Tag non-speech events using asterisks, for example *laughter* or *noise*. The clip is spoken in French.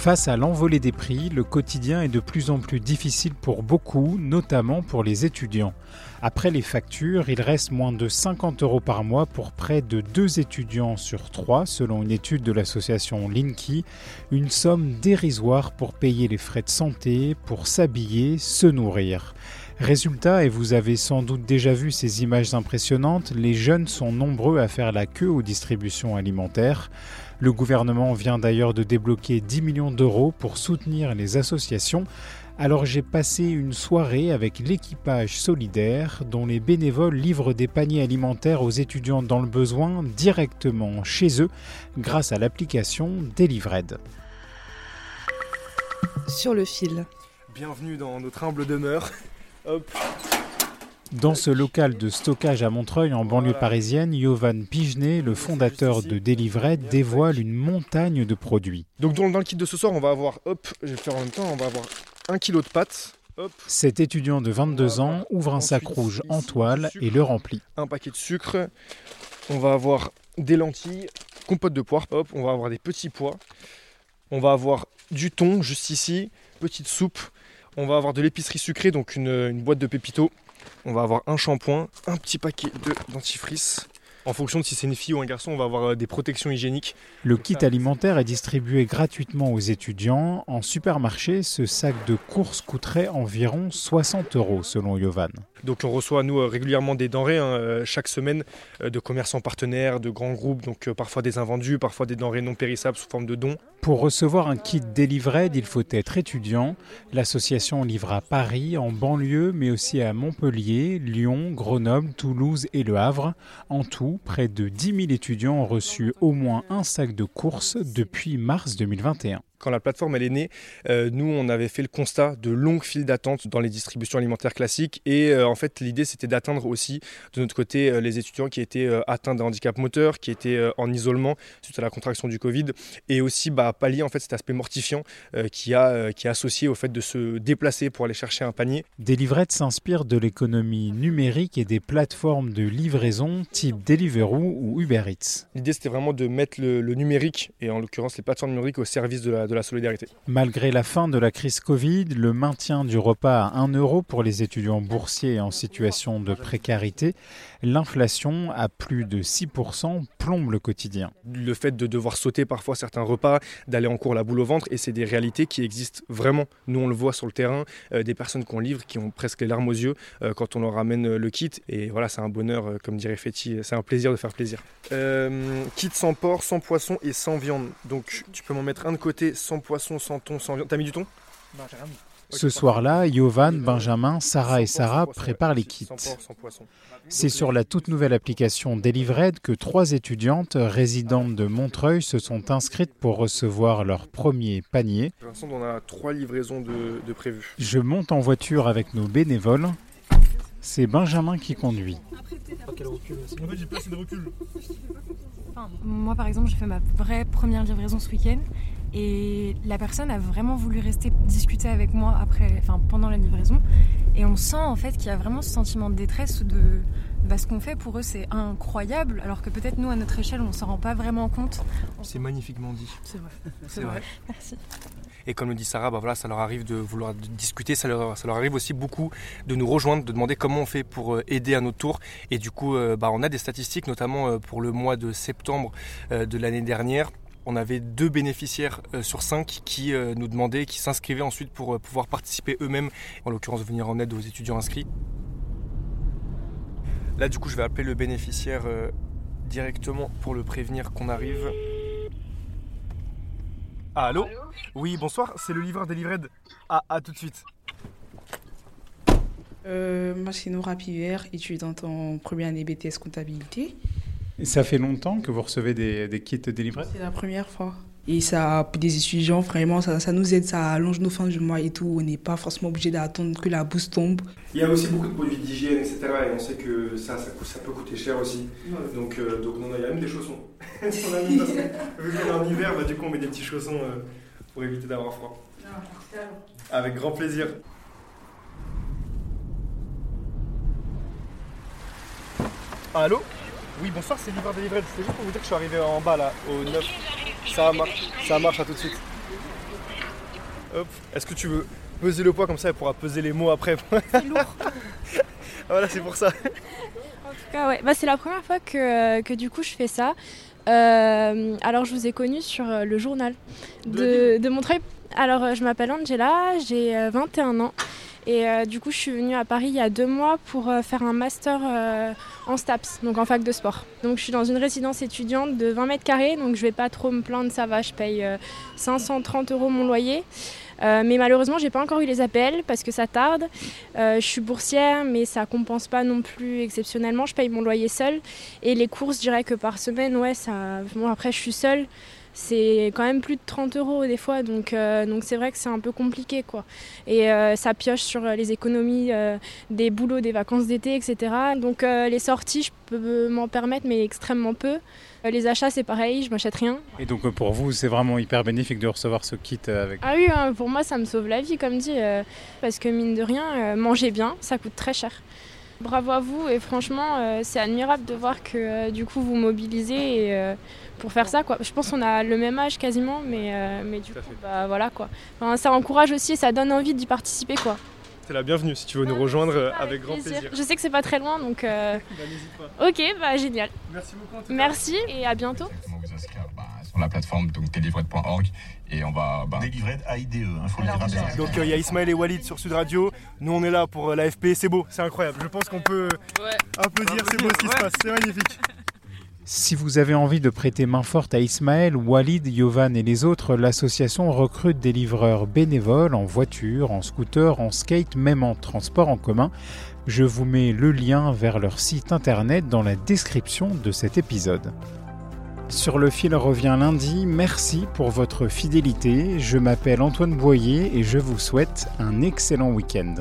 Face à l'envolée des prix, le quotidien est de plus en plus difficile pour beaucoup, notamment pour les étudiants. Après les factures, il reste moins de 50 euros par mois pour près de deux étudiants sur trois, selon une étude de l'association Linky, une somme dérisoire pour payer les frais de santé, pour s'habiller, se nourrir. Résultat, et vous avez sans doute déjà vu ces images impressionnantes, les jeunes sont nombreux à faire la queue aux distributions alimentaires. Le gouvernement vient d'ailleurs de débloquer 10 millions d'euros pour soutenir les associations. Alors j'ai passé une soirée avec l'équipage solidaire dont les bénévoles livrent des paniers alimentaires aux étudiants dans le besoin directement chez eux grâce à l'application Delivered. Sur le fil. Bienvenue dans notre humble demeure. Hop, Dans ce local de stockage à Montreuil en banlieue parisienne, Yovan Pigenet, le fondateur de Delivered, dévoile une montagne de produits. Donc dans, le kit de ce soir, on va avoir, hop, je vais le faire en même temps, on va avoir un kilo de pâtes, Cet étudiant de 22 ans ouvre un sac rouge en toile et le remplit. un paquet de sucre, on va avoir des lentilles, compote de poire, hop, on va avoir des petits pois, on va avoir du thon juste ici, petite soupe, on va avoir de l'épicerie sucrée, donc une, une boîte de pépito, on va avoir un shampoing, un petit paquet de dentifrice. En fonction de si c'est une fille ou un garçon, on va avoir euh, des protections hygiéniques. Le kit alimentaire est distribué gratuitement aux étudiants. En supermarché, ce sac de courses coûterait environ 60 euros selon Yovan. Donc on reçoit nous euh, régulièrement des denrées hein, euh, chaque semaine euh, de commerçants partenaires, de grands groupes, donc parfois des invendus, parfois des denrées non périssables sous forme de dons. Pour recevoir un kit Delivered, il faut être étudiant. L'association livre à Paris, en banlieue, mais aussi à Montpellier, Lyon, Grenoble, Toulouse et Le Havre. En tout, près de 10 000 étudiants ont reçu au moins un sac de courses depuis mars 2021. Quand la plateforme elle est née, euh, nous on avait fait le constat de longues files d'attente dans les distributions alimentaires classiques et euh, en fait l'idée c'était d'atteindre aussi de notre côté euh, les étudiants qui étaient atteints d'un handicap moteur, qui étaient en isolement suite à la contraction du Covid et aussi bah, pallier en fait cet aspect mortifiant qui, a, qui est associé au fait de se déplacer pour aller chercher un panier. Delivered s'inspire de l'économie numérique et des plateformes de livraison type Deliveroo ou Uber Eats. L'idée c'était vraiment de mettre le, le numérique et en l'occurrence les plateformes numériques au service de la, de la solidarité. Malgré la fin de la crise Covid, le maintien du repas à 1 euro pour les étudiants boursiers en situation de précarité, l'inflation à plus de 6% plombe le quotidien. le fait de devoir sauter parfois certains repas, d'aller en cours la boule au ventre, et c'est des réalités qui existent vraiment. Nous, on le voit sur le terrain, euh, des personnes qu'on livre qui ont presque les larmes aux yeux euh, quand on leur ramène euh, le kit. Et voilà, c'est un bonheur, euh, comme dirait Fetty, c'est un plaisir de faire plaisir. Euh, kit sans porc, sans poisson et sans viande. Donc, tu peux m'en mettre un de côté, sans poisson, sans thon, sans viande. T'as mis du thon? Ce soir-là, Yovan, Benjamin, Sarah et Sarah préparent les kits. Sans porc, sans poisson. C'est sur la toute nouvelle application Delivered que trois étudiantes résidentes de Montreuil se sont inscrites pour recevoir leur premier panier. Pour l'instant, on a trois livraisons de, de prévues. Je monte en voiture avec nos bénévoles. C'est Benjamin qui conduit. Moi, par exemple, j'ai fait ma vraie première livraison ce week-end et la personne a vraiment voulu rester discuter avec moi après, enfin, pendant la livraison. Et on sent en fait qu'il y a vraiment ce sentiment de détresse ou de bah, ce qu'on fait pour eux, c'est incroyable, alors que peut-être nous, à notre échelle, on s'en rend pas vraiment compte. C'est magnifiquement dit. C'est vrai. C'est vrai. Merci. Et comme le dit Sarah, bah voilà, ça leur arrive de vouloir discuter, ça leur, ça leur arrive aussi beaucoup de nous rejoindre, de demander comment on fait pour euh, aider à notre tour. Et du coup, euh, bah, on a des statistiques, notamment euh, pour le mois de septembre de l'année dernière. On avait deux bénéficiaires euh, sur cinq qui euh, nous demandaient, qui s'inscrivaient ensuite pour euh, pouvoir participer eux-mêmes, en l'occurrence venir en aide aux étudiants inscrits. Là, du coup, je vais appeler le bénéficiaire directement pour le prévenir qu'on arrive. Allô? Oui, bonsoir, c'est le livreur des. Ah, à tout de suite. Euh, Nora Pivert, étudiante en première année BTS comptabilité. Et ça fait longtemps que vous recevez des, des kits délivrés C'est la première fois. Et ça, pour des étudiants, vraiment, ça, ça nous aide, ça allonge nos fins du mois et tout. On n'est pas forcément obligé d'attendre que la bourse tombe. Il y a aussi beaucoup de produits d'hygiène, etc. Et on sait que ça, ça, peut coûter cher aussi. Donc, euh, donc y a même des chaussons. *laughs* on a mis parce que, vu qu'on est en hiver, bah, du coup, on met des petits chaussons euh, pour éviter d'avoir froid. Avec grand plaisir. Allô? Oui, bonsoir, c'est livreur des livrades. C'était juste pour vous dire que je suis arrivé en bas là, au 9. Ça marche, ça marche, à tout de suite. Hop, est-ce que tu veux peser le poids comme ça, elle pourra peser les mots après C'est lourd. *laughs* Voilà, c'est pour ça. En tout cas, ouais. Bah, c'est la première fois que, que du coup je fais ça. Euh, alors je vous ai connu sur euh, le journal de, de Montreuil. Alors euh, je m'appelle Angela, j'ai euh, 21 ans et euh, du coup je suis venue à Paris il y a deux mois pour euh, faire un master euh, en STAPS, donc en fac de sport. Donc je suis dans une résidence étudiante de 20 mètres carrés, donc je vais pas trop me plaindre, ça va, je paye euh, 530 euros mon loyer. Mais malheureusement, j'ai pas encore eu les appels parce que ça tarde. Je suis boursière, mais ça compense pas non plus exceptionnellement. Je paye mon loyer seul. Et les courses, je dirais que par semaine, ouais, ça. Après, je suis seule. C'est quand même plus de 30 euros des fois, donc euh, donc c'est vrai que c'est un peu compliqué quoi. Et euh, ça pioche sur les économies euh, des boulots, des vacances d'été, etc. Donc euh, les sorties, je peux m'en permettre, mais extrêmement peu. Euh, les achats, c'est pareil, je m'achète rien. Et donc euh, pour vous, c'est vraiment hyper bénéfique de recevoir ce kit euh, avec. Ah oui, hein, pour moi, ça me sauve la vie, comme dit, euh, parce que mine de rien, euh, manger bien, ça coûte très cher. Bravo à vous et franchement, euh, c'est admirable de voir que euh, du coup vous mobilisez et, euh, pour faire ça. Quoi. Je pense qu'on a le même âge quasiment, mais, mais du coup, bah, voilà quoi. Enfin, ça encourage aussi et ça donne envie d'y participer quoi. T'es la bienvenue si tu veux nous rejoindre avec grand plaisir. Je sais que c'est pas très loin, donc euh, Bah, n'hésite pas. ok, bah génial. Merci beaucoup en tout cas. Merci et à bientôt. directement vous inscrire bah, sur la plateforme donc delivred.org et on va bah, Délivré AIDE, il faut le dire bien. Donc euh, il y a Ismaël et Walid sur Sud Radio. Nous on est là pour euh, l'AFP. C'est beau, c'est incroyable. Je pense qu'on peut applaudir. C'est beau ce qui se passe. C'est magnifique. Si vous avez envie de prêter main forte à Ismaël, Walid, Yovan et les autres, l'association recrute des livreurs bénévoles en voiture, en scooter, en skate, même en transport en commun. Je vous mets le lien vers leur site internet dans la description de cet épisode. Sur le fil revient lundi, merci pour votre fidélité. Je m'appelle Antoine Boyer et je vous souhaite un excellent week-end.